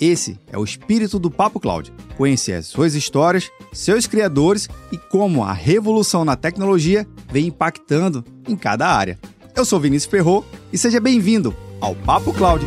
Esse é o espírito do Papo Cloud. Conhecer as suas histórias, seus criadores e como a revolução na tecnologia vem impactando em cada área. Eu sou Vinícius Ferro e seja bem-vindo ao Papo Cloud.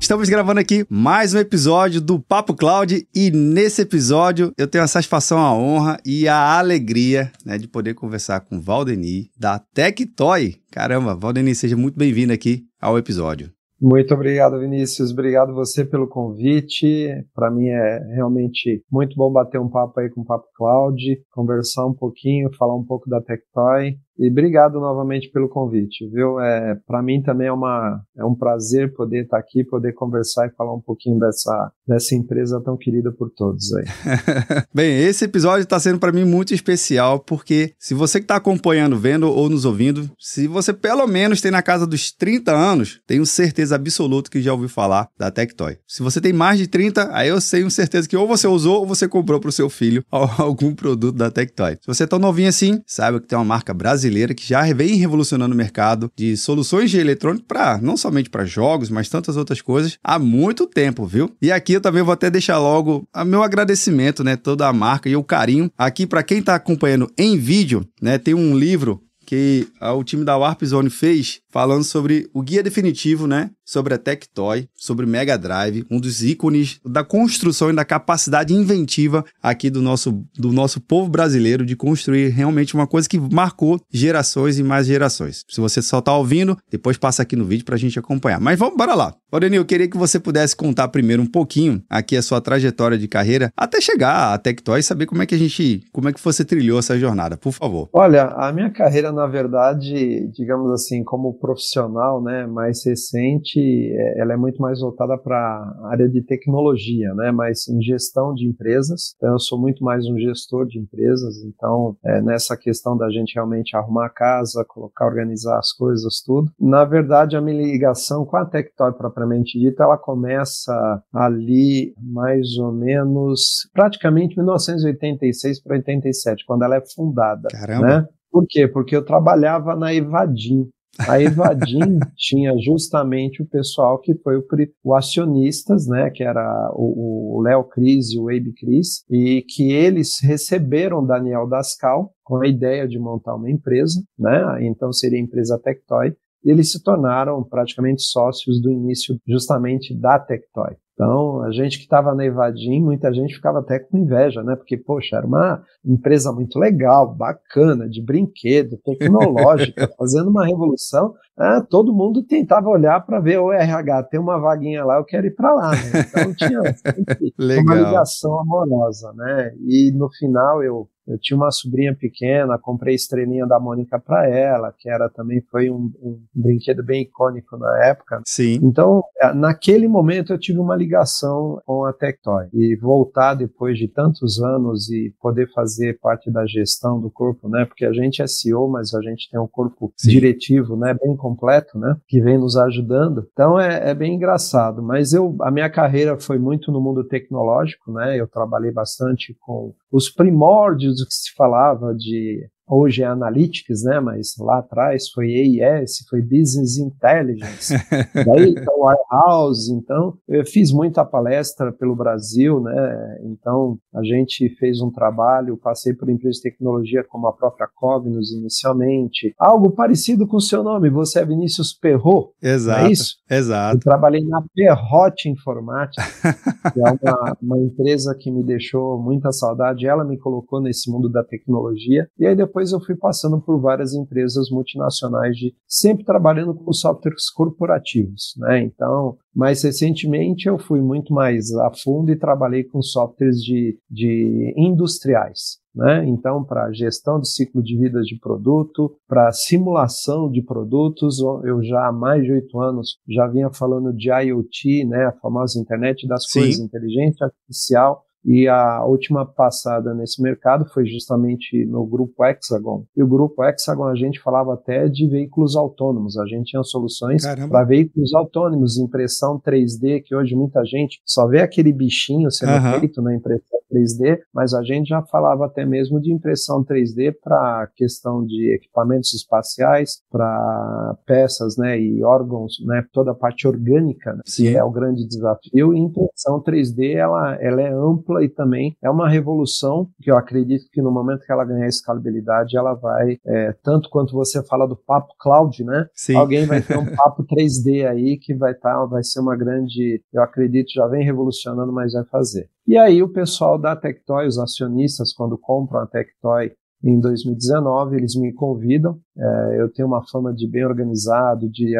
Estamos gravando aqui mais um episódio do Papo Cloud e nesse episódio eu tenho a satisfação, a honra e a alegria né, de poder conversar com Valdeni da Tectoy. Caramba, Valdeni, seja muito bem-vindo aqui ao episódio. Muito obrigado, Vinícius. Obrigado você pelo convite. Para mim é realmente muito bom bater um papo aí com o Papo Cloud, conversar um pouquinho, falar um pouco da Tectoy. E obrigado novamente pelo convite, viu? É, para mim também é, uma, é um prazer poder estar aqui, poder conversar e falar um pouquinho dessa, dessa empresa tão querida por todos aí. Bem, esse episódio está sendo para mim muito especial porque se você que está acompanhando, vendo ou nos ouvindo, se você pelo menos tem na casa dos 30 anos, tenho certeza absoluta que já ouviu falar da Tectoy. Se você tem mais de 30, aí eu tenho certeza que ou você usou ou você comprou para o seu filho algum produto da Tectoy. Se você é tão novinho assim, saiba que tem uma marca brasileira brasileira que já vem revolucionando o mercado de soluções de eletrônico para não somente para jogos, mas tantas outras coisas há muito tempo, viu? E aqui eu também vou até deixar logo meu agradecimento, né, toda a marca e o carinho aqui para quem está acompanhando em vídeo, né, tem um livro que o time da Warp Zone fez falando sobre o guia definitivo, né? Sobre a Tectoy, sobre Mega Drive, um dos ícones da construção e da capacidade inventiva aqui do nosso, do nosso povo brasileiro de construir realmente uma coisa que marcou gerações e mais gerações. Se você só está ouvindo, depois passa aqui no vídeo para a gente acompanhar. Mas vamos, bora lá. Orenil, eu queria que você pudesse contar primeiro um pouquinho aqui a sua trajetória de carreira até chegar à Tectoy e saber como é que a gente, como é que você trilhou essa jornada, por favor. Olha, a minha carreira, na verdade, digamos assim, como profissional, né, mais recente, é, ela é muito mais voltada para a área de tecnologia, né, mas em gestão de empresas. Então, eu sou muito mais um gestor de empresas. Então, é, nessa questão da gente realmente arrumar a casa, colocar, organizar as coisas, tudo. Na verdade, a minha ligação com a Tectoy propriamente dita, ela começa ali mais ou menos, praticamente 1986 para 87, quando ela é fundada. Caramba. Né? Por quê? Porque eu trabalhava na Evadim. A Evadim tinha justamente o pessoal que foi o, o acionistas, né, que era o Léo Cris e o Abe Cris, e que eles receberam Daniel Dascal com a ideia de montar uma empresa, né, então seria a empresa Tectoy, e eles se tornaram praticamente sócios do início justamente da Tectoy. Então, a gente que estava na Evadim, muita gente ficava até com inveja, né? Porque, poxa, era uma empresa muito legal, bacana, de brinquedo, tecnológica, fazendo uma revolução. Ah, todo mundo tentava olhar para ver o RH, tem uma vaguinha lá, eu quero ir para lá. Né? Então, tinha uma ligação amorosa, né? E no final eu eu tinha uma sobrinha pequena, comprei estrelinha da Mônica para ela, que era também foi um, um, brinquedo bem icônico na época. Sim. Então, é, naquele momento eu tive uma ligação com a Tectoy e voltar depois de tantos anos e poder fazer parte da gestão do corpo, né? Porque a gente é CEO, mas a gente tem um corpo Sim. diretivo, né? Bem completo, né? Que vem nos ajudando. Então é, é bem engraçado. Mas eu, a minha carreira foi muito no mundo tecnológico, né? Eu trabalhei bastante com os primórdios do que se falava de hoje é Analytics, né? Mas lá atrás foi AES, foi Business Intelligence, daí então Warehouse, então eu fiz muita palestra pelo Brasil, né? Então a gente fez um trabalho, passei por empresas de tecnologia como a própria Cognos inicialmente, algo parecido com o seu nome, você é Vinícius Perrot, exato, é isso? Exato. Eu trabalhei na Perrote Informática, que é uma, uma empresa que me deixou muita saudade, ela me colocou nesse mundo da tecnologia, e aí depois depois eu fui passando por várias empresas multinacionais, de, sempre trabalhando com softwares corporativos. Né? Então, mais recentemente eu fui muito mais a fundo e trabalhei com softwares de, de industriais. né? Então, para gestão de ciclo de vida de produto, para simulação de produtos, eu já há mais de oito anos já vinha falando de IoT, né? A famosa internet das Sim. coisas, inteligência artificial e a última passada nesse mercado foi justamente no grupo Hexagon. E o grupo Hexagon a gente falava até de veículos autônomos. A gente tinha soluções para veículos autônomos, impressão 3D, que hoje muita gente só vê aquele bichinho sendo uhum. feito na impressão 3D, mas a gente já falava até mesmo de impressão 3D para questão de equipamentos espaciais, para peças, né, e órgãos, né, toda a parte orgânica, né, que é o grande desafio. E impressão 3D ela, ela é ampla e também é uma revolução que eu acredito que no momento que ela ganhar escalabilidade, ela vai é, tanto quanto você fala do papo cloud, né? Sim. Alguém vai ter um papo 3D aí que vai estar, tá, vai ser uma grande, eu acredito, já vem revolucionando, mas vai fazer. E aí o pessoal da Tectoy, os acionistas, quando compram a Tectoy em 2019, eles me convidam. É, eu tenho uma fama de bem organizado, de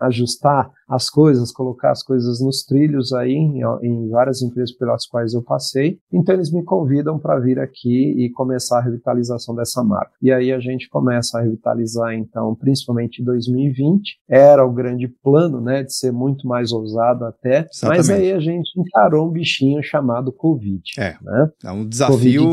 ajustar as coisas, colocar as coisas nos trilhos aí em, em várias empresas pelas quais eu passei. Então eles me convidam para vir aqui e começar a revitalização dessa marca. E aí a gente começa a revitalizar então, principalmente em 2020. Era o grande plano, né, de ser muito mais ousado até. Exatamente. Mas aí a gente encarou um bichinho chamado Covid. É. Né? É um desafio.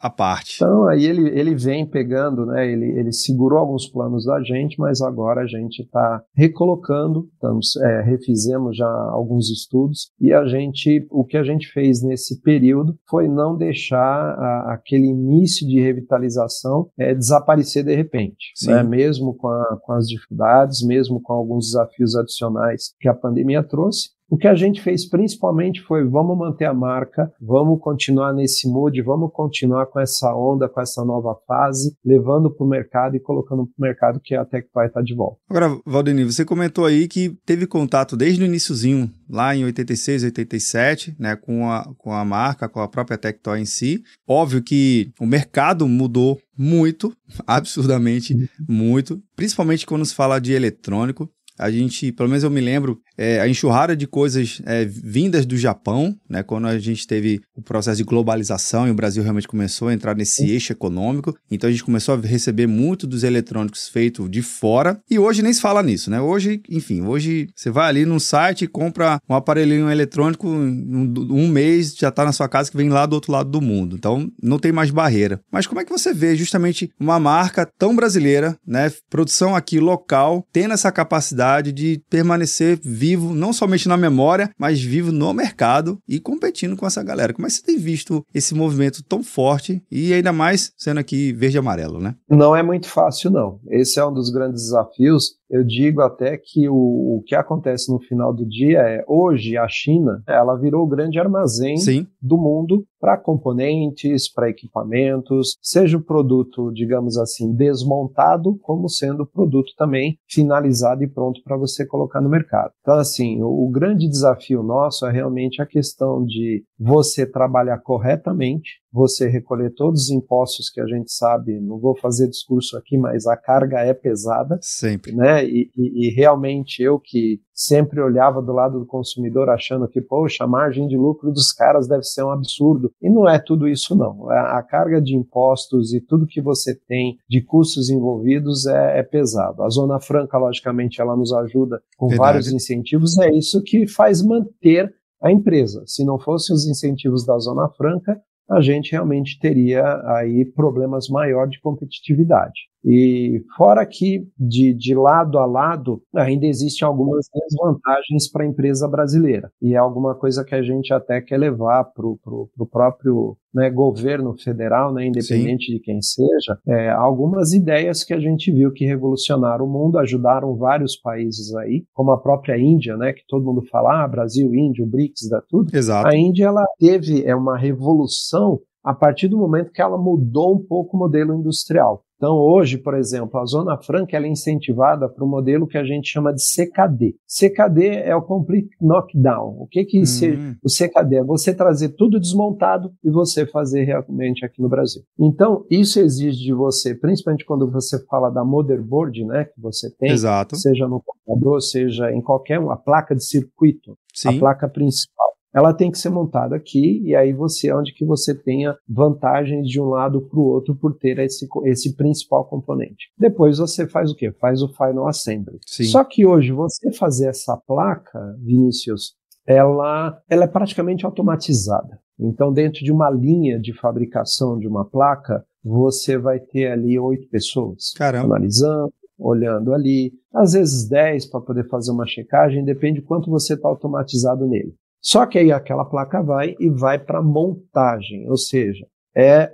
COVID-19 a parte. Então, aí ele, ele vem pegando, né? Ele, ele segurou alguns planos da gente, mas agora a gente está recolocando, estamos, é, refizemos já alguns estudos e a gente, o que a gente fez nesse período foi não deixar a, aquele início de revitalização é, desaparecer de repente, né? Mesmo com, a, com as dificuldades, mesmo com alguns desafios adicionais que a pandemia trouxe, o que a gente fez principalmente foi vamos manter a marca, vamos continuar nesse mood, vamos continuar com essa onda, com essa nova fase, levando para o mercado e colocando para o mercado que a Tectoy está de volta. Agora, Valdemir, você comentou aí que teve contato desde o iníciozinho, lá em 86, 87, né, com a, com a marca, com a própria Tectoy em si. Óbvio que o mercado mudou muito, absurdamente uhum. muito, principalmente quando se fala de eletrônico a gente, pelo menos eu me lembro, é, a enxurrada de coisas é, vindas do Japão, né, quando a gente teve o processo de globalização e o Brasil realmente começou a entrar nesse eixo econômico, então a gente começou a receber muito dos eletrônicos feitos de fora e hoje nem se fala nisso, né? Hoje, enfim, hoje você vai ali num site e compra um aparelhinho eletrônico, um, um mês já está na sua casa que vem lá do outro lado do mundo, então não tem mais barreira. Mas como é que você vê justamente uma marca tão brasileira, né, produção aqui local, tendo essa capacidade de permanecer vivo, não somente na memória, mas vivo no mercado e competindo com essa galera. Como é que você tem visto esse movimento tão forte e ainda mais sendo aqui verde e amarelo, né? Não é muito fácil, não. Esse é um dos grandes desafios eu digo até que o, o, que acontece no final do dia é hoje a China ela virou o grande armazém Sim. do mundo para componentes, para equipamentos, seja o produto, digamos assim, desmontado, como sendo o produto também finalizado e pronto para você colocar no mercado. Então, assim, o, o grande desafio nosso é realmente a questão de você trabalhar corretamente, você recolher todos os impostos que a gente sabe, não vou fazer discurso aqui, mas a carga é pesada. Sempre. Né? E, e, e, realmente eu que sempre olhava do lado do consumidor achando que, poxa, a margem de lucro dos caras deve ser um absurdo. E não é tudo isso, não. A, a carga de impostos e tudo que você tem de custos envolvidos é, é pesado. A Zona Franca, logicamente, ela nos ajuda com Verdade. vários incentivos, é isso que faz manter a empresa. Se não fossem os incentivos da Zona Franca, a gente realmente teria aí problemas maior de competitividade. E fora que, de, de lado a lado, ainda existem algumas desvantagens para a empresa brasileira. E é alguma coisa que a gente até quer levar para o próprio né, governo federal, né, independente Sim. de quem seja, é, algumas ideias que a gente viu que revolucionaram o mundo, ajudaram vários países aí, como a própria Índia, né, que todo mundo fala, ah, Brasil, Índia, o BRICS, dá tudo. Exato. A Índia, ela teve é, uma revolução a partir do momento que ela mudou um pouco o modelo industrial. Então, hoje, por exemplo, a Zona Franca é incentivada para o modelo que a gente chama de CKD. CKD é o Complete Knockdown. O que, que uhum. o CKD é? Você trazer tudo desmontado e você fazer realmente aqui no Brasil. Então, isso exige de você, principalmente quando você fala da motherboard, né, que você tem, Exato. seja no computador, seja em qualquer uma placa de circuito, Sim. a placa principal ela tem que ser montada aqui e aí você é onde que você tenha vantagens de um lado para o outro por ter esse, esse principal componente. Depois você faz o quê? Faz o final assembly. Sim. Só que hoje você fazer essa placa, Vinícius, ela, ela é praticamente automatizada. Então, dentro de uma linha de fabricação de uma placa, você vai ter ali oito pessoas Caramba. analisando, olhando ali, às vezes dez para poder fazer uma checagem, depende quanto você está automatizado nele. Só que aí aquela placa vai e vai para montagem, ou seja, é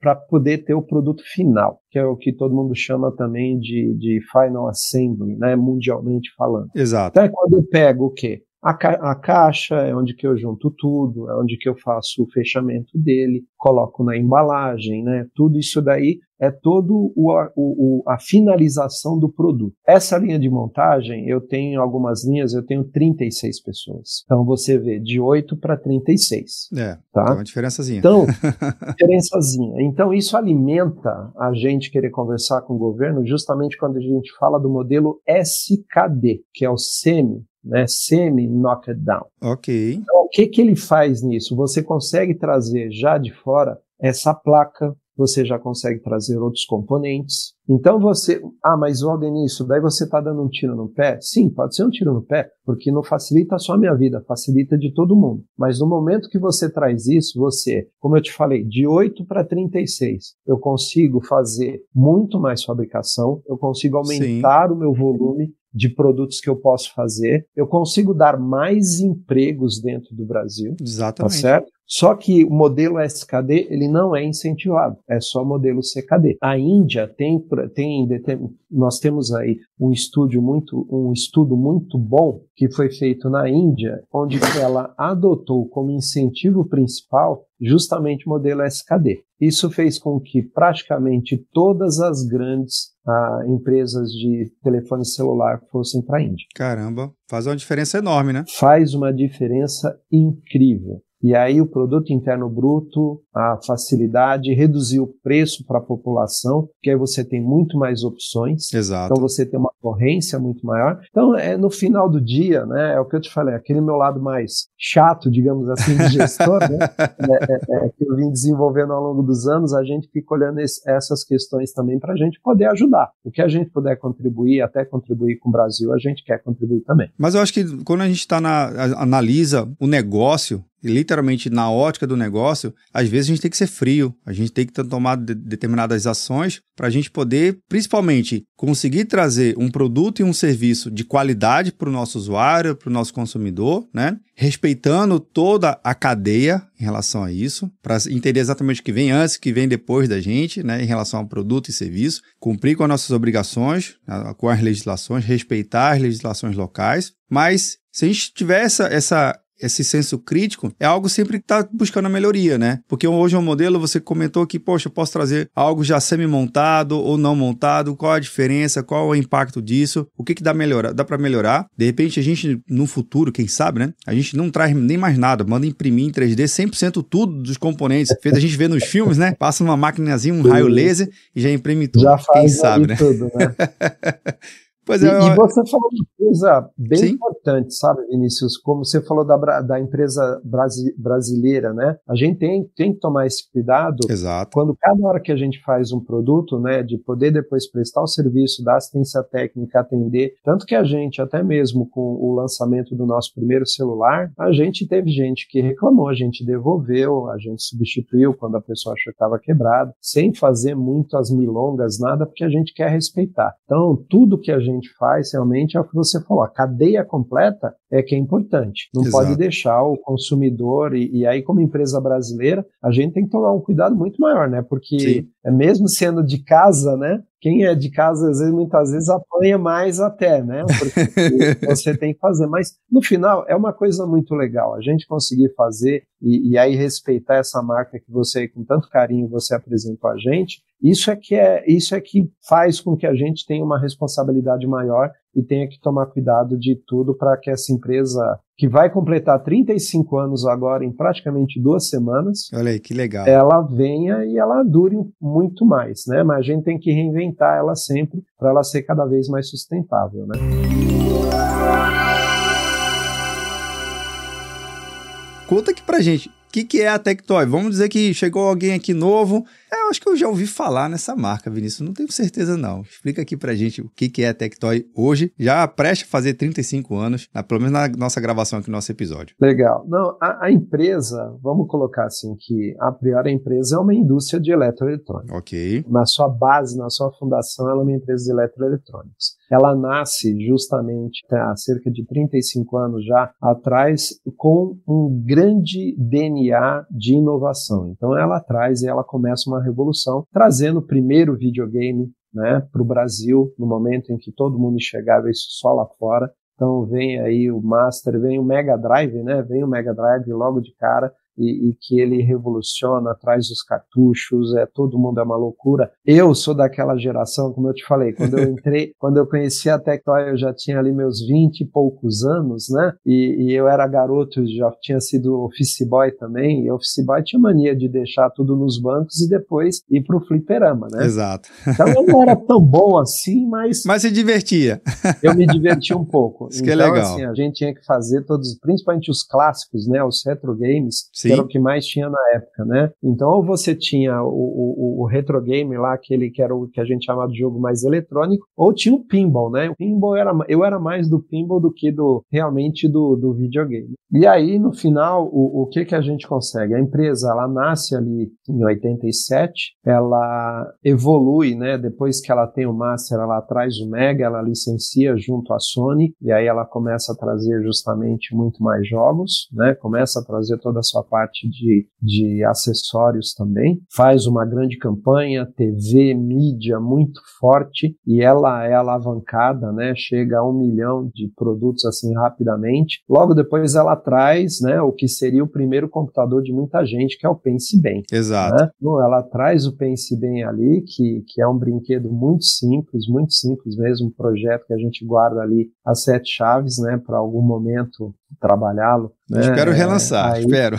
para poder ter o produto final, que é o que todo mundo chama também de, de final assembly, né, mundialmente falando. Exato. Então é quando eu pego o quê? A, ca a, caixa é onde que eu junto tudo, é onde que eu faço o fechamento dele, coloco na embalagem, né? Tudo isso daí é todo o, o, a finalização do produto. Essa linha de montagem, eu tenho algumas linhas, eu tenho 36 pessoas. Então você vê de 8 para 36. É, tá? é uma diferençazinha. Então, diferençazinha. Então isso alimenta a gente querer conversar com o governo justamente quando a gente fala do modelo SKD, que é o SEMI, né, semi-knockdown. Ok. Então, o que, que ele faz nisso? Você consegue trazer já de fora essa placa, você já consegue trazer outros componentes. Então você, ah, mas o nisso, daí você está dando um tiro no pé? Sim, pode ser um tiro no pé, porque não facilita só a minha vida, facilita de todo mundo. Mas no momento que você traz isso, você, como eu te falei, de 8 para 36, eu consigo fazer muito mais fabricação, eu consigo aumentar Sim. o meu volume de produtos que eu posso fazer, eu consigo dar mais empregos dentro do Brasil. Tá Exatamente. Tá certo? Só que o modelo SKD ele não é incentivado, é só modelo CKD. A Índia tem, tem nós temos aí um estudo muito um estudo muito bom que foi feito na Índia, onde ela adotou como incentivo principal justamente o modelo SKD. Isso fez com que praticamente todas as grandes ah, empresas de telefone celular fossem para a Índia. Caramba, faz uma diferença enorme, né? Faz uma diferença incrível. E aí o produto interno bruto, a facilidade, reduzir o preço para a população, porque aí você tem muito mais opções. Exato. Então você tem uma corrência muito maior. Então é no final do dia, né? É o que eu te falei, aquele meu lado mais chato, digamos assim, de gestor, né? É, é, é, que eu vim desenvolvendo ao longo dos anos, a gente fica olhando esse, essas questões também para a gente poder ajudar. O que a gente puder contribuir, até contribuir com o Brasil, a gente quer contribuir também. Mas eu acho que quando a gente está na analisa o negócio, literalmente na ótica do negócio, às vezes a gente tem que ser frio, a gente tem que tomar de determinadas ações para a gente poder, principalmente, conseguir trazer um produto e um serviço de qualidade para o nosso usuário, para o nosso consumidor, né? Respeitando toda a cadeia em relação a isso, para entender exatamente o que vem antes, o que vem depois da gente, né? Em relação ao produto e serviço, cumprir com as nossas obrigações, com as legislações, respeitar as legislações locais, mas se a gente tiver essa, essa esse senso crítico é algo sempre que está buscando a melhoria, né? Porque hoje é um modelo, você comentou que, poxa, eu posso trazer algo já semi-montado ou não montado, qual a diferença, qual o impacto disso, o que, que dá melhora, dá para melhorar. De repente, a gente, no futuro, quem sabe, né? A gente não traz nem mais nada, manda imprimir em 3D 100% tudo dos componentes. Fez a gente ver nos filmes, né? Passa uma maquinazinha, um raio laser e já imprime tudo. Já faz quem sabe, né? Tudo, né? Pois é, e, e você falou uma coisa bem Sim. importante, sabe, Vinícius? Como você falou da, da empresa brasi brasileira, né? A gente tem, tem que tomar esse cuidado Exato. quando cada hora que a gente faz um produto, né, de poder depois prestar o serviço da assistência técnica, atender. Tanto que a gente, até mesmo com o lançamento do nosso primeiro celular, a gente teve gente que reclamou, a gente devolveu, a gente substituiu quando a pessoa achou que estava quebrado, sem fazer muitas milongas, nada, porque a gente quer respeitar. Então, tudo que a gente gente faz realmente é o que você falou. A cadeia completa é que é importante. Não Exato. pode deixar o consumidor, e, e, aí, como empresa brasileira, a gente tem que tomar um cuidado muito maior, né? Porque é mesmo sendo de casa, né? Quem é de casa, às vezes, muitas vezes apanha mais até, né? Porque você tem que fazer. Mas, no final, é uma coisa muito legal. A gente conseguir fazer e, e aí respeitar essa marca que você, com tanto carinho, você apresentou a gente, isso é que é, isso é que faz com que a gente tenha uma responsabilidade maior e tenha que tomar cuidado de tudo para que essa empresa, que vai completar 35 anos agora em praticamente duas semanas, olha aí que legal, ela venha e ela dure muito mais, né? Mas a gente tem que reinventar ela sempre para ela ser cada vez mais sustentável, né? conta aqui pra gente, que, que é a Tectoy? Vamos dizer que chegou alguém aqui novo. É, eu acho que eu já ouvi falar nessa marca, Vinícius. Não tenho certeza, não. Explica aqui pra gente o que, que é a Tectoy hoje. Já preste a fazer 35 anos, na, pelo menos na nossa gravação aqui no nosso episódio. Legal. Não, a, a, empresa, vamos colocar assim, que a priori a empresa é uma indústria de eletroeletrônica. Ok. Na sua base, na sua fundação, ela é uma empresa de eletroeletrônicos. Ela nasce justamente há cerca de 35 anos já atrás com um grande DNA de inovação. Então ela traz e ela começa uma revolução, trazendo o primeiro videogame né, para o Brasil, no momento em que todo mundo enxergava isso só lá fora. Então vem aí o Master, vem o Mega Drive, né? Vem o Mega Drive logo de cara e, e, que ele revoluciona, traz os cartuchos, é todo mundo é uma loucura. Eu sou daquela geração, como eu te falei, quando eu entrei, quando eu conheci a Tectoy, eu já tinha ali meus 20 e poucos anos, né? E, e, eu era garoto, já tinha sido office boy também, e office boy tinha mania de deixar tudo nos bancos e depois ir pro fliperama, né? Exato. Então eu não era tão bom assim, mas... Mas se divertia. Eu me diverti um pouco. Isso então, que é legal. assim, a gente tinha que fazer todos, principalmente os clássicos, né? Os retro games, Sim. Que era o que mais tinha na época, né? Então, ou você tinha o, o, o retro game lá, aquele que era o que a gente chamava de jogo mais eletrônico, ou tinha o pinball, né? O pinball era, eu era mais do pinball do que do realmente do, do videogame. E aí, no final, o, o que que a gente consegue? A empresa, ela nasce ali em 87, ela evolui, né? Depois que ela tem o Master, ela traz o Mega, ela licencia junto à Sony, e aí ela começa a trazer justamente muito mais jogos, né? Começa a trazer toda a sua parte de, de acessórios também, faz uma grande campanha, TV, mídia muito forte e ela é alavancada, né? Chega a um milhão de produtos assim rapidamente. Logo depois ela traz, né? O que seria o primeiro computador de muita gente, que é o Pense Bem. Exato. Né? ela traz o Pense Bem ali, que, que é um brinquedo muito simples, muito simples mesmo, um projeto que a gente guarda ali as sete chaves, né? Para algum momento trabalhá-lo. Né? Espero relançar, aí, espero.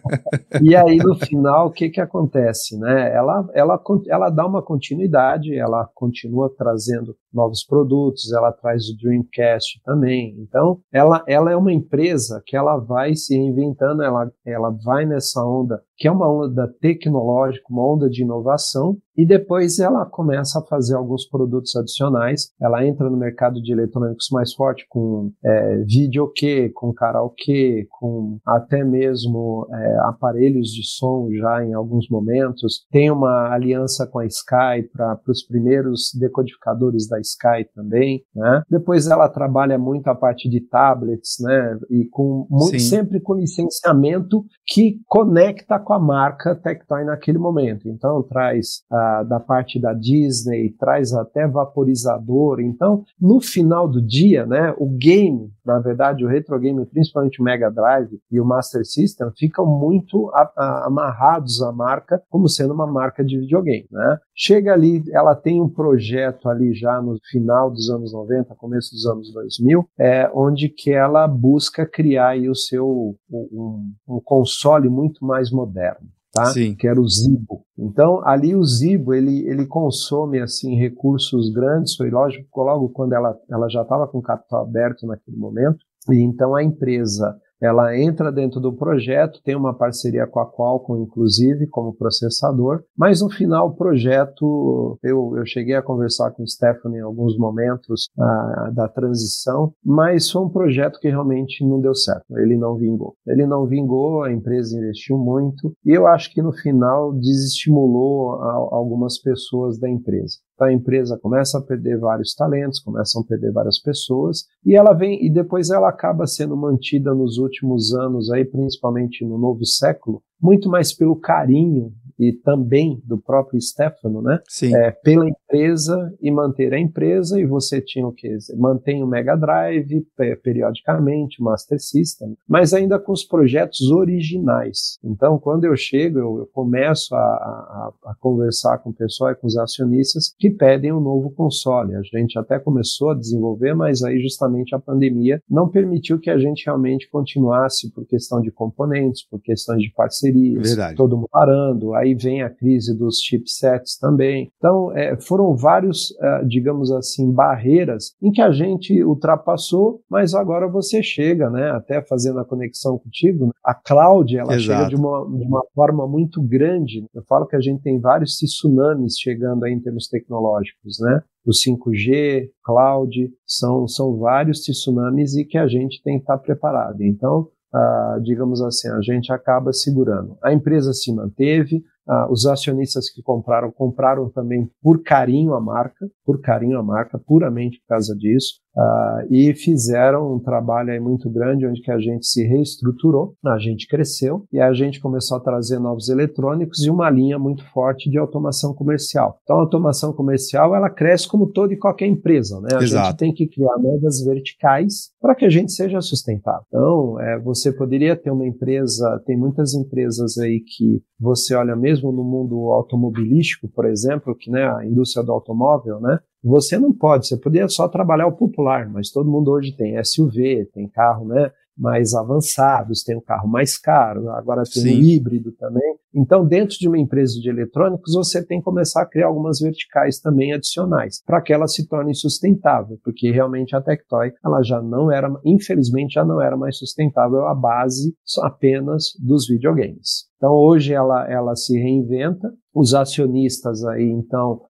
e aí no final o que que acontece, né? Ela, ela, ela dá uma continuidade, ela continua trazendo novos produtos, ela traz o Dreamcast também. Então ela, ela é uma empresa que ela vai se reinventando, ela, ela vai nessa onda que é uma onda tecnológica, uma onda de inovação, e depois ela começa a fazer alguns produtos adicionais. Ela entra no mercado de eletrônicos mais forte com é, videokê, com karaokê, com até mesmo é, aparelhos de som já em alguns momentos. Tem uma aliança com a Sky para os primeiros decodificadores da Sky também. Né? Depois ela trabalha muito a parte de tablets, né? E com muito, sempre com licenciamento que conecta com a marca Tectoy naquele momento. Então traz a, da parte da Disney, traz até vaporizador. Então, no final do dia, né, o game, na verdade, o retro game, principalmente o Mega Drive e o Master System, ficam muito a, a, amarrados à marca como sendo uma marca de videogame. Né? Chega ali, ela tem um projeto ali já no final dos anos 90, começo dos anos 2000, é, onde que ela busca criar aí o seu um, um console muito mais moderno moderno, tá? Sim. Que era o Zibo. Então, ali o Zibo, ele, ele consome, assim, recursos grandes, foi lógico, logo quando ela, ela já estava com capital aberto naquele momento, e então a empresa ela entra dentro do projeto, tem uma parceria com a Qualcomm, inclusive, como processador, mas no final o projeto, eu, eu cheguei a conversar com o Stephanie em alguns momentos ah, da transição, mas foi um projeto que realmente não deu certo, ele não vingou. Ele não vingou, a empresa investiu muito, e eu acho que no final desestimulou a, algumas pessoas da empresa. Então a empresa começa a perder vários talentos, começam a perder várias pessoas e ela vem e depois ela acaba sendo mantida nos últimos anos aí, principalmente no novo século, muito mais pelo carinho e também do próprio Stefano, né? Sim. É, pela empresa e manter a empresa, e você tinha o que? Mantém o Mega Drive periodicamente, o Master System, mas ainda com os projetos originais. Então, quando eu chego, eu, eu começo a, a, a, conversar com o pessoal e com os acionistas que pedem um novo console. A gente até começou a desenvolver, mas aí justamente a pandemia não permitiu que a gente realmente continuasse por questão de componentes, por questões de parcerias, Verdade. todo mundo parando, aí vem a crise dos chipsets também. Então, é, foram vários, uh, digamos assim, barreiras em que a gente ultrapassou, mas agora você chega, né, até fazendo a conexão contigo, né, a cloud, ela Exato. chega de uma, de uma forma muito grande. Eu falo que a gente tem vários tsunamis chegando aí em termos tecnológicos, né? O 5G, cloud, são, são vários tsunamis e que a gente tem que estar preparado. Então, uh, digamos assim, a gente acaba segurando. A empresa se manteve, ah, os acionistas que compraram, compraram também por carinho a marca, por carinho a marca, puramente por causa disso. Uh, e fizeram um trabalho aí muito grande onde que a gente se reestruturou, a gente cresceu e a gente começou a trazer novos eletrônicos e uma linha muito forte de automação comercial. Então a automação comercial ela cresce como toda e qualquer empresa, né? A Exato. gente tem que criar novas verticais para que a gente seja sustentável. Então é, você poderia ter uma empresa, tem muitas empresas aí que você olha mesmo no mundo automobilístico, por exemplo, que né, a indústria do automóvel, né? Você não pode, você poderia só trabalhar o popular, mas todo mundo hoje tem SUV, tem carro né, mais avançados, tem o um carro mais caro, agora tem Sim. um híbrido também. Então, dentro de uma empresa de eletrônicos, você tem que começar a criar algumas verticais também adicionais, para que ela se torne sustentável, porque realmente a Tectoy, ela já não era, infelizmente, já não era mais sustentável a base apenas dos videogames. Então hoje ela, ela se reinventa, os acionistas aí então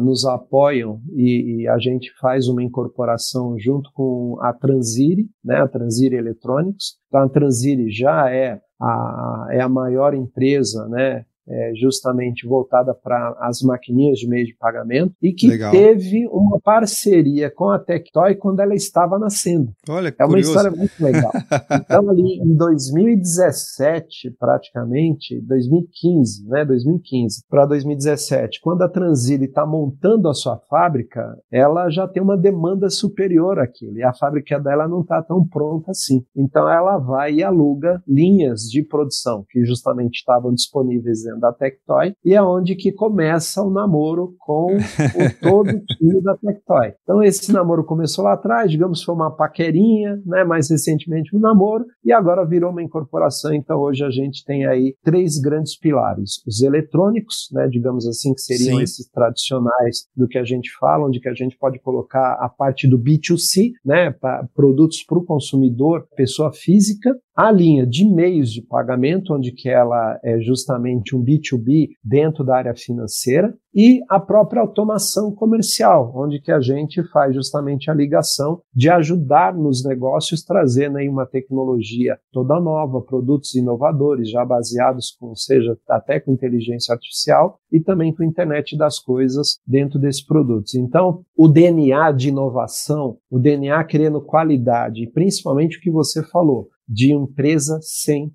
nos apoiam e, e, a gente faz uma incorporação junto com a Transire, né, a Transire Electronics. Então a Transire já é a, é a maior empresa né, é, justamente voltada para as maquininhas de meio de pagamento e que Legal. teve uma parceria com a Tectoy quando ela estava nascendo. Olha, é uma história muito legal. então ali em 2017, praticamente, 2015, né, 2015 para 2017, quando a Transile está montando a sua fábrica, ela já tem uma demanda superior àquilo e a fábrica dela não está tão pronta assim. Então ela vai e aluga linhas de produção que justamente estavam disponíveis dentro da Tectoy, e é onde que começa o namoro com o todo o time da Tectoy. Então esse namoro começou lá atrás, digamos, foi uma paquerinha, né, mais recentemente um namoro, e agora virou uma incorporação, então hoje a gente tem aí três grandes pilares, os eletrônicos, né, digamos assim, que seriam Sim. esses tradicionais do que a gente fala, onde que a gente pode colocar a parte do B2C, né, para produtos para o consumidor, pessoa física, a linha de meios de pagamento, onde que ela é justamente um B2B dentro da área financeira, e a própria automação comercial, onde que a gente faz justamente a ligação de ajudar nos negócios, trazendo aí uma tecnologia toda nova, produtos inovadores, já baseados com, seja até com inteligência artificial e também com internet das coisas dentro desses produtos. Então, o DNA de inovação, o DNA querendo qualidade, principalmente o que você falou, de empresa 100%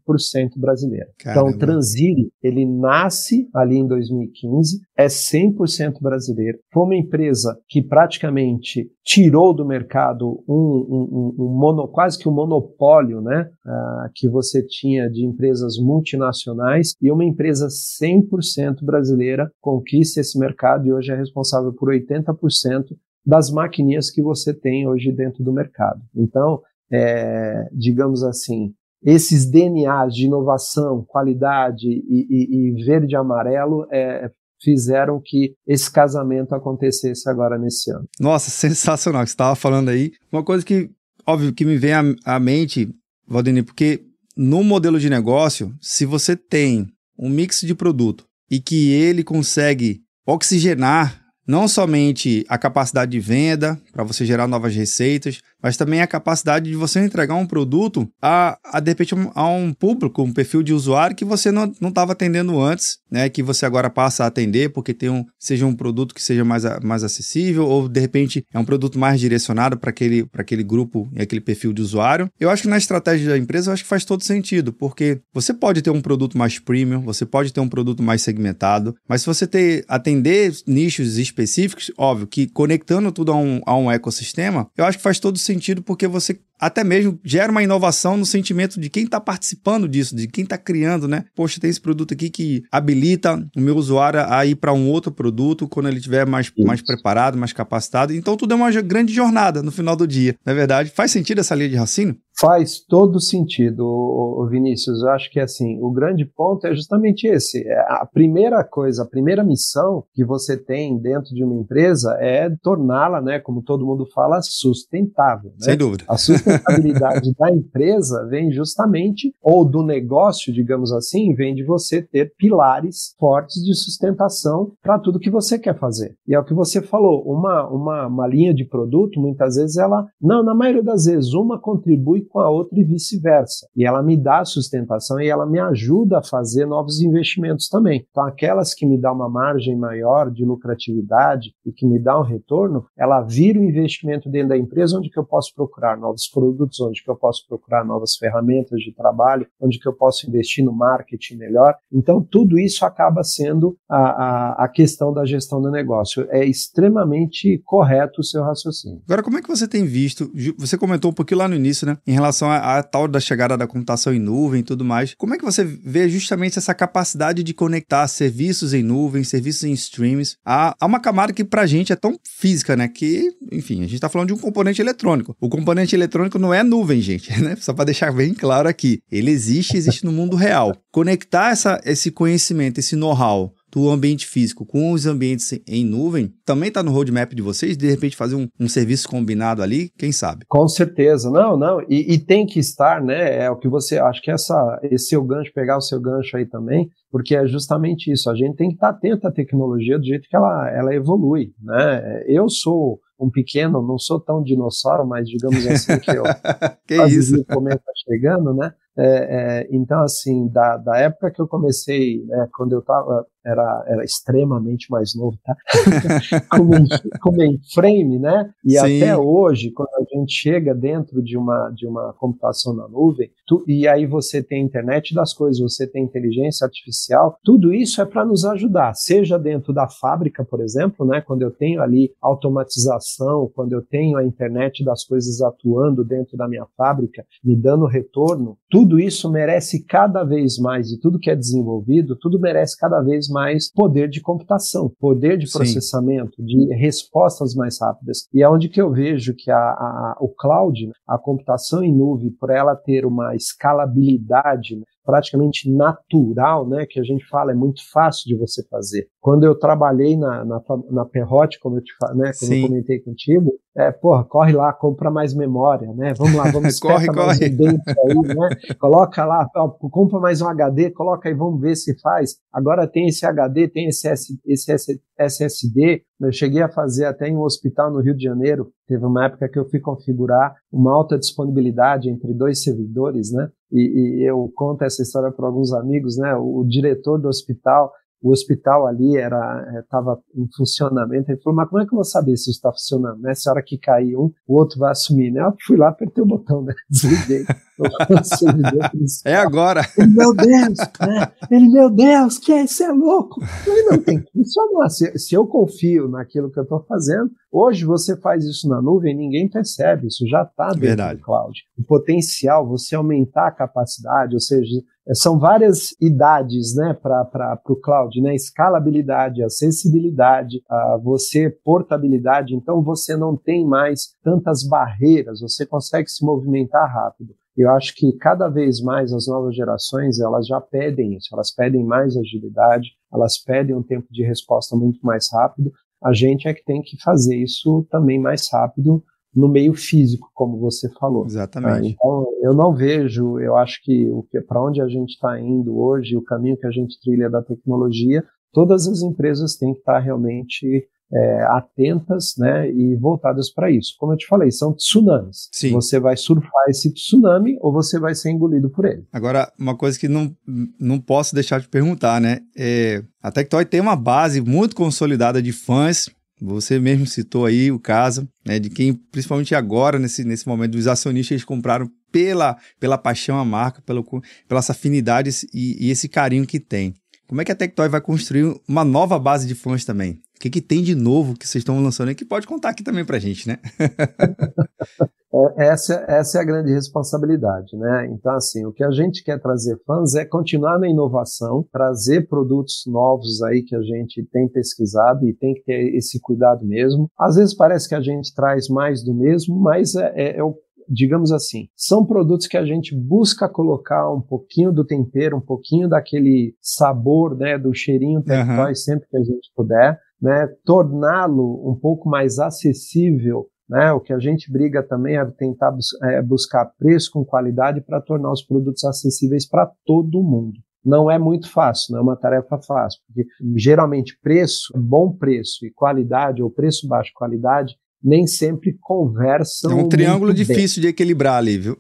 brasileira. Então, Caramba. Então, Transire, ele nasce ali em 2015, é 100% brasileiro. Foi uma empresa que praticamente tirou do mercado um, um, um, um mono, quase que um monopólio, né, uh, que você tinha de empresas multinacionais e uma empresa 100% brasileira conquista esse mercado e hoje é responsável por 80% das maquininhas que você tem hoje dentro do mercado. Então, é, digamos assim, esses DNAs de inovação, qualidade e, e, e verde e amarelo é, fizeram que esse casamento acontecesse agora nesse ano. Nossa, sensacional que você estava falando aí. Uma coisa que, óbvio, que me vem à, à mente, Valdemir, porque no modelo de negócio, se você tem um mix de produto e que ele consegue oxigenar não somente a capacidade de venda para você gerar novas receitas, mas também a capacidade de você entregar um produto a, a de repente, a um público, um perfil de usuário que você não estava atendendo antes, né? Que você agora passa a atender porque tem um, seja um produto que seja mais, mais acessível ou de repente é um produto mais direcionado para aquele, aquele grupo e aquele perfil de usuário. Eu acho que na estratégia da empresa eu acho que faz todo sentido, porque você pode ter um produto mais premium, você pode ter um produto mais segmentado, mas se você ter atender nichos específicos, óbvio que conectando tudo a um, a um ecossistema, eu acho que faz todo sentido sentido porque você até mesmo gera uma inovação no sentimento de quem está participando disso, de quem está criando, né? Poxa, tem esse produto aqui que habilita o meu usuário a ir para um outro produto quando ele estiver mais, mais preparado, mais capacitado. Então tudo é uma grande jornada no final do dia, não é verdade? Faz sentido essa linha de raciocínio? Faz todo sentido, Vinícius. Eu acho que assim, o grande ponto é justamente esse. É, a primeira coisa, a primeira missão que você tem dentro de uma empresa é torná-la, né, como todo mundo fala, sustentável. Né? Sem dúvida. A sustentabilidade da empresa vem justamente, ou do negócio, digamos assim, vem de você ter pilares fortes de sustentação para tudo que você quer fazer. E é o que você falou, uma, uma, uma linha de produto, muitas vezes ela, não, na maioria das vezes, uma contribui com a outra e vice-versa. E ela me dá sustentação e ela me ajuda a fazer novos investimentos também. Então, aquelas que me dão uma margem maior de lucratividade e que me dá um retorno, ela vira um investimento dentro da empresa onde que eu posso procurar novos produtos, onde que eu posso procurar novas ferramentas de trabalho, onde que eu posso investir no marketing melhor. Então, tudo isso acaba sendo a, a, a questão da gestão do negócio. É extremamente correto o seu raciocínio. Agora, como é que você tem visto? Você comentou um pouquinho lá no início, né? Em relação à tal da chegada da computação em nuvem e tudo mais. Como é que você vê justamente essa capacidade de conectar serviços em nuvem, serviços em streams, a, a uma camada que pra gente é tão física, né? Que, enfim, a gente tá falando de um componente eletrônico. O componente eletrônico não é nuvem, gente, né? Só para deixar bem claro aqui. Ele existe, existe no mundo real. Conectar essa, esse conhecimento, esse know-how do ambiente físico com os ambientes em nuvem também está no roadmap de vocês? De repente fazer um, um, serviço combinado ali, quem sabe? Com certeza, não, não, e, e, tem que estar, né? É o que você acho que essa, esse seu gancho, pegar o seu gancho aí também, porque é justamente isso. A gente tem que estar atento à tecnologia do jeito que ela, ela evolui, né? Eu sou um pequeno, não sou tão dinossauro, mas digamos assim que eu que isso? está chegando, né? É, é, então, assim, da, da época que eu comecei, né, quando eu estava era, era extremamente mais novo, tá? com, mainframe, né? E Sim. até hoje, quando a gente chega dentro de uma, de uma computação na nuvem, tu, e aí você tem a internet das coisas, você tem inteligência artificial, tudo isso é para nos ajudar, seja dentro da fábrica, por exemplo, né? Quando eu tenho ali automatização, quando eu tenho a internet das coisas atuando dentro da minha fábrica, me dando retorno, tudo isso merece cada vez mais, e tudo que é desenvolvido, tudo merece cada vez mais poder de computação, poder de processamento, Sim. de respostas mais rápidas. E é onde que eu vejo que a, a, o cloud, a computação em nuvem, por ela ter uma escalabilidade praticamente natural, né, que a gente fala, é muito fácil de você fazer. Quando eu trabalhei na, na, na Perrote, como eu, te, né, como eu comentei contigo, é, porra, corre lá, compra mais memória, né? Vamos lá, vamos corre, mais corre. Um aí, né? Coloca lá, ó, compra mais um HD, coloca aí, vamos ver se faz. Agora tem esse HD, tem esse, esse SSD. Eu cheguei a fazer até em um hospital no Rio de Janeiro. Teve uma época que eu fui configurar uma alta disponibilidade entre dois servidores, né? E, e eu conto essa história para alguns amigos, né? O, o diretor do hospital o hospital ali era estava eh, em funcionamento. Ele falou, mas como é que eu vou saber se está funcionando? Nessa hora que cair um, o outro vai assumir. Né? Eu fui lá, apertei o botão, né? desliguei. é agora. Ele, meu Deus, né? ele, meu Deus, que é isso? É louco. Eu não, tem que funcionar. Se, se eu confio naquilo que eu estou fazendo, hoje você faz isso na nuvem, ninguém percebe. Isso já está dentro Verdade. do cloud. O potencial, você aumentar a capacidade, ou seja, são várias idades né, para o cloud, né? Escalabilidade, acessibilidade, a você portabilidade, então você não tem mais tantas barreiras, você consegue se movimentar rápido. Eu acho que cada vez mais as novas gerações elas já pedem isso, elas pedem mais agilidade, elas pedem um tempo de resposta muito mais rápido. A gente é que tem que fazer isso também mais rápido no meio físico, como você falou. Exatamente. Tá? Então, eu não vejo, eu acho que, que para onde a gente está indo hoje, o caminho que a gente trilha da tecnologia, todas as empresas têm que estar tá realmente é, atentas né, e voltadas para isso. Como eu te falei, são tsunamis. Sim. Você vai surfar esse tsunami ou você vai ser engolido por ele. Agora, uma coisa que não, não posso deixar de perguntar, né? É, a Tectoy tem uma base muito consolidada de fãs você mesmo citou aí o caso né, de quem, principalmente agora, nesse, nesse momento, os acionistas eles compraram pela, pela paixão à marca, pelo, pela essa afinidade e, e esse carinho que tem. Como é que a Tectoy vai construir uma nova base de fãs também? O que, que tem de novo que vocês estão lançando aí que pode contar aqui também pra gente, né? É, essa, essa é a grande responsabilidade, né? Então, assim, o que a gente quer trazer fãs é continuar na inovação, trazer produtos novos aí que a gente tem pesquisado e tem que ter esse cuidado mesmo. Às vezes parece que a gente traz mais do mesmo, mas é, é, é o digamos assim, são produtos que a gente busca colocar um pouquinho do tempero, um pouquinho daquele sabor, né, do cheirinho território uhum. sempre que a gente puder, né, torná-lo um pouco mais acessível né? O que a gente briga também é tentar bus é buscar preço com qualidade para tornar os produtos acessíveis para todo mundo. Não é muito fácil, não é uma tarefa fácil, porque geralmente preço, bom preço e qualidade, ou preço baixo qualidade, nem sempre conversam. É um triângulo difícil de equilibrar ali, viu?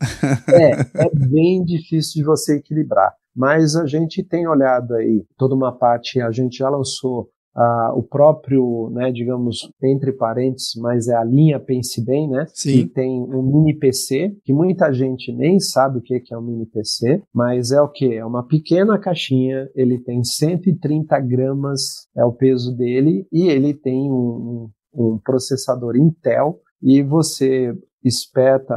é, é bem difícil de você equilibrar. Mas a gente tem olhado aí toda uma parte, a gente já lançou ah, o próprio, né, digamos, entre parênteses, mas é a linha Pense Bem, né? Sim. Que tem um mini PC, que muita gente nem sabe o que é um mini PC, mas é o que? É uma pequena caixinha, ele tem 130 gramas, é o peso dele, e ele tem um, um processador Intel, e você espeta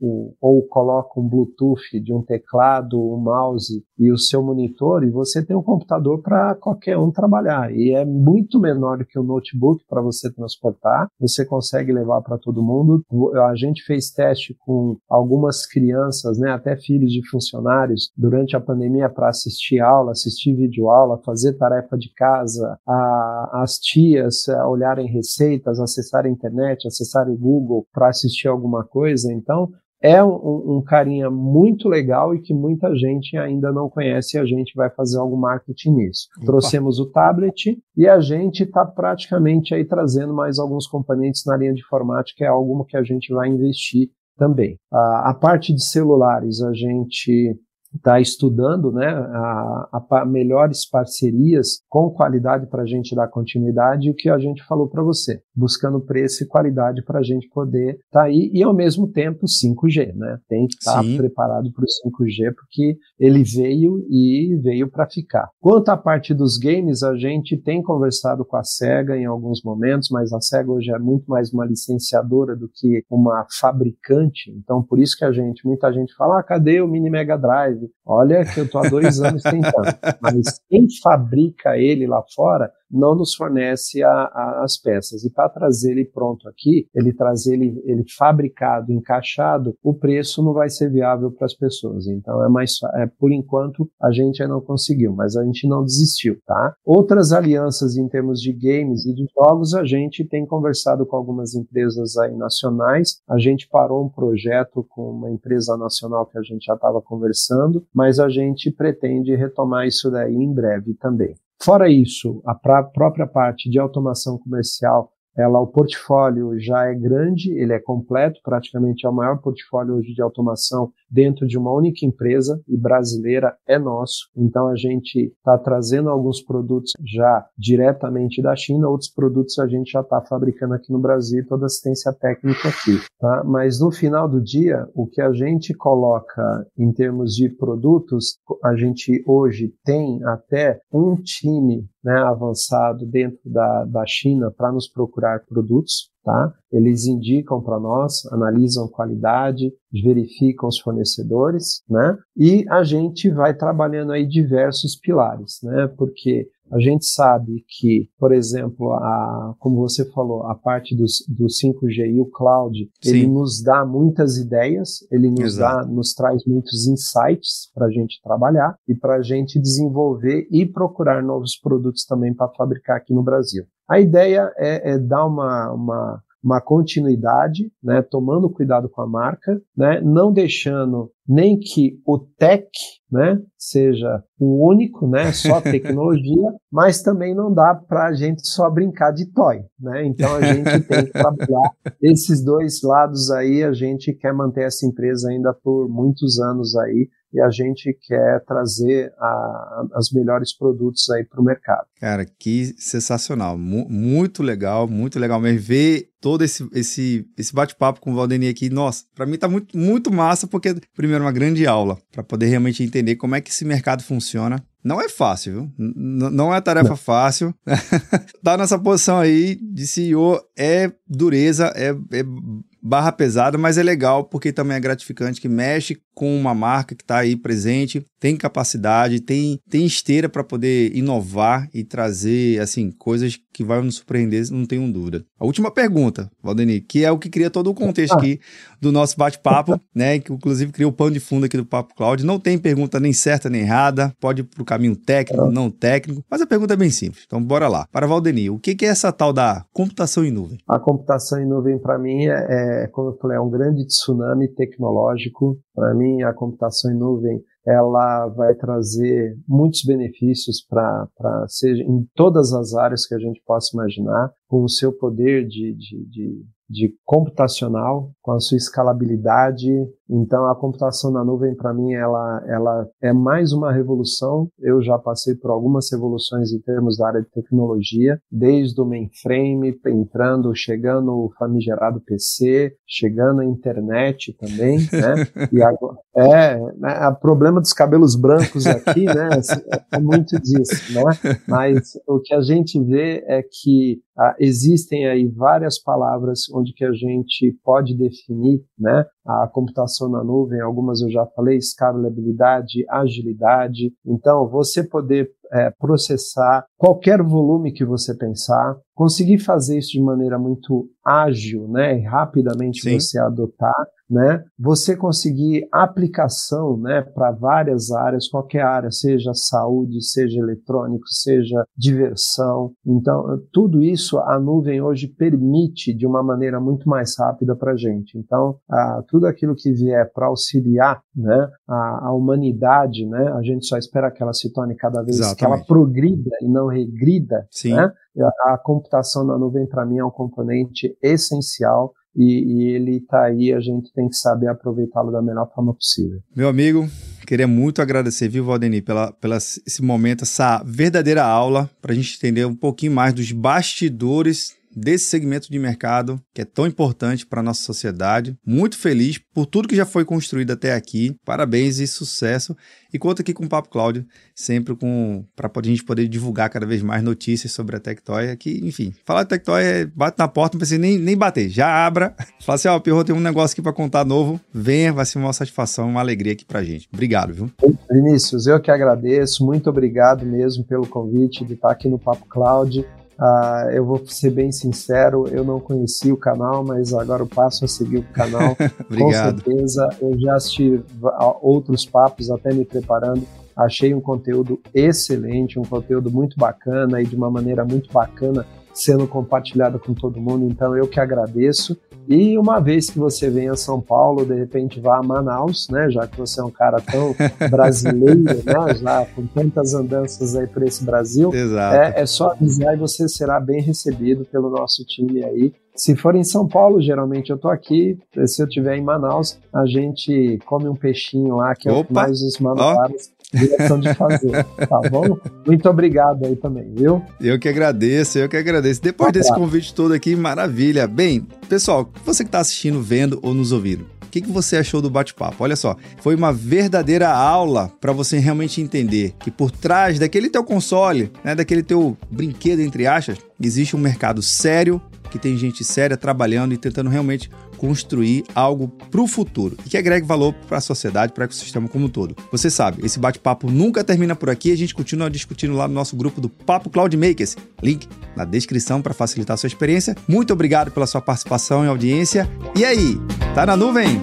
o, ou coloca um Bluetooth de um teclado, um mouse e o seu monitor, e você tem um computador para qualquer um trabalhar. E é muito menor do que o um notebook para você transportar. Você consegue levar para todo mundo. A gente fez teste com algumas crianças, né, até filhos de funcionários, durante a pandemia para assistir aula, assistir videoaula, fazer tarefa de casa, a, as tias a olharem receitas, acessarem a internet, acessarem o Google para assistir alguma coisa. Então, é um, um, carinha muito legal e que muita gente ainda não conhece e a gente vai fazer algum marketing nisso. Opa. Trouxemos o tablet e a gente está praticamente aí trazendo mais alguns componentes na linha de informática, é algo que a gente vai investir também. a parte de celulares, a gente está estudando né, a, a, melhores parcerias com qualidade para a gente dar continuidade e o que a gente falou para você, buscando preço e qualidade para a gente poder estar tá aí e ao mesmo tempo 5G, né? Tem que estar tá preparado para o 5G porque ele veio e veio para ficar. Quanto à parte dos games, a gente tem conversado com a Sega em alguns momentos, mas a Sega hoje é muito mais uma licenciadora do que uma fabricante, então por isso que a gente, muita gente fala, ah, cadê o Mini Mega Drive? Olha que eu estou há dois anos tentando. Mas quem fabrica ele lá fora não nos fornece a, a, as peças. E para trazer ele pronto aqui, ele trazer ele, ele fabricado, encaixado, o preço não vai ser viável para as pessoas. Então é mais, é, por enquanto a gente ainda não conseguiu, mas a gente não desistiu, tá? Outras alianças em termos de games e de jogos, a gente tem conversado com algumas empresas aí nacionais. A gente parou um projeto com uma empresa nacional que a gente já estava conversando, mas a gente pretende retomar isso daí em breve também. Fora isso, a própria parte de automação comercial ela, o portfólio já é grande, ele é completo, praticamente é o maior portfólio hoje de automação dentro de uma única empresa e brasileira é nosso. Então a gente está trazendo alguns produtos já diretamente da China, outros produtos a gente já está fabricando aqui no Brasil, toda assistência técnica aqui. Tá? Mas no final do dia, o que a gente coloca em termos de produtos, a gente hoje tem até um time né, avançado dentro da, da China para nos procurar produtos. Tá? Eles indicam para nós, analisam qualidade, verificam os fornecedores, né? E a gente vai trabalhando aí diversos pilares, né? Porque a gente sabe que, por exemplo, a, como você falou, a parte do, do 5G e o cloud, Sim. ele nos dá muitas ideias, ele nos Exato. dá, nos traz muitos insights para a gente trabalhar e para a gente desenvolver e procurar novos produtos também para fabricar aqui no Brasil. A ideia é, é dar uma, uma, uma continuidade, né, tomando cuidado com a marca, né, não deixando nem que o tech né, seja o único, né, só tecnologia, mas também não dá para a gente só brincar de toy. Né? Então a gente tem que trabalhar esses dois lados aí, a gente quer manter essa empresa ainda por muitos anos aí, e a gente quer trazer a, as melhores produtos aí para o mercado. Cara, que sensacional, M muito legal, muito legal mesmo ver todo esse, esse, esse bate-papo com o Valdeni aqui. Nossa, para mim tá muito, muito massa, porque primeiro uma grande aula para poder realmente entender como é que esse mercado funciona. Não é fácil, viu? N não é tarefa não. fácil. tá nessa posição aí de CEO é dureza, é, é barra pesada, mas é legal porque também é gratificante que mexe com uma marca que está aí presente, tem capacidade, tem, tem esteira para poder inovar e trazer assim coisas que vão nos surpreender, não tenho dúvida. A última pergunta Valdeni, que é o que cria todo o contexto ah. aqui do nosso bate-papo, né? Que inclusive cria o pano de fundo aqui do Papo Cloud. Não tem pergunta nem certa nem errada, pode ir pro caminho técnico, não técnico, mas a pergunta é bem simples. Então, bora lá. Para Valdeni, o que é essa tal da computação em nuvem? A computação em nuvem, para mim, é, é, como eu falei, é um grande tsunami tecnológico. Para mim, a computação em nuvem ela vai trazer muitos benefícios para seja em todas as áreas que a gente possa imaginar, com o seu poder de, de, de de computacional, com a sua escalabilidade. Então, a computação na nuvem, para mim, ela, ela é mais uma revolução. Eu já passei por algumas revoluções em termos da área de tecnologia, desde o mainframe, entrando, chegando o famigerado PC, chegando a internet também, né? E agora, é, né, o problema dos cabelos brancos aqui, né? É muito disso, né? Mas o que a gente vê é que ah, existem aí várias palavras onde que a gente pode definir, né, a computação na nuvem, algumas eu já falei, escalabilidade, agilidade. Então, você poder é, processar qualquer volume que você pensar, conseguir fazer isso de maneira muito ágil, né, e rapidamente Sim. você adotar, né, você conseguir aplicação, né, para várias áreas, qualquer área, seja saúde, seja eletrônico, seja diversão. Então, tudo isso a nuvem hoje permite de uma maneira muito mais rápida para a gente. Então, a, tudo aquilo que vier para auxiliar, né, a, a, humanidade, né, a gente só espera que ela se torne cada vez Exatamente. que ela progrida e não regrida, Sim. né? A, computação na nuvem para mim é um componente essencial e, e ele está aí, a gente tem que saber aproveitá-lo da melhor forma possível. Meu amigo, queria muito agradecer, viu, Valdeni, pela, pela esse momento, essa verdadeira aula, para a gente entender um pouquinho mais dos bastidores desse segmento de mercado que é tão importante para a nossa sociedade. Muito feliz por tudo que já foi construído até aqui. Parabéns e sucesso. E conta aqui com o Papo Cláudio, sempre com para a gente poder divulgar cada vez mais notícias sobre a Tectoy. Aqui, enfim, falar de Tectoy é bate na porta, não precisa nem, nem bater. Já abra. Fala assim, ó, oh, Pirro, tem um negócio aqui para contar novo. Venha, vai ser uma satisfação, uma alegria aqui pra gente. Obrigado, viu? Vinícius, eu que agradeço. Muito obrigado mesmo pelo convite de estar aqui no Papo Cloud. Uh, eu vou ser bem sincero, eu não conheci o canal, mas agora eu passo a seguir o canal. Com certeza, eu já assisti outros papos, até me preparando. Achei um conteúdo excelente, um conteúdo muito bacana e de uma maneira muito bacana sendo compartilhada com todo mundo. Então eu que agradeço. E uma vez que você venha a São Paulo, de repente vá a Manaus, né? Já que você é um cara tão brasileiro, né? Já com tantas andanças aí por esse Brasil. Exato. É, é só avisar e você será bem recebido pelo nosso time aí. Se for em São Paulo, geralmente eu tô aqui. Se eu estiver em Manaus, a gente come um peixinho lá, que Opa. é mais os manuários direção de fazer, tá bom? Muito obrigado aí também, viu? Eu que agradeço, eu que agradeço. Depois tá desse convite todo aqui, maravilha. Bem, pessoal, você que está assistindo, vendo ou nos ouvindo, o que, que você achou do bate-papo? Olha só, foi uma verdadeira aula para você realmente entender que por trás daquele teu console, né, daquele teu brinquedo entre aspas, existe um mercado sério que tem gente séria trabalhando e tentando realmente construir algo para o futuro e que agregue valor para a sociedade, para o ecossistema como um todo. Você sabe, esse bate-papo nunca termina por aqui, a gente continua discutindo lá no nosso grupo do Papo Cloud Makers. Link na descrição para facilitar a sua experiência. Muito obrigado pela sua participação e audiência. E aí, tá na nuvem?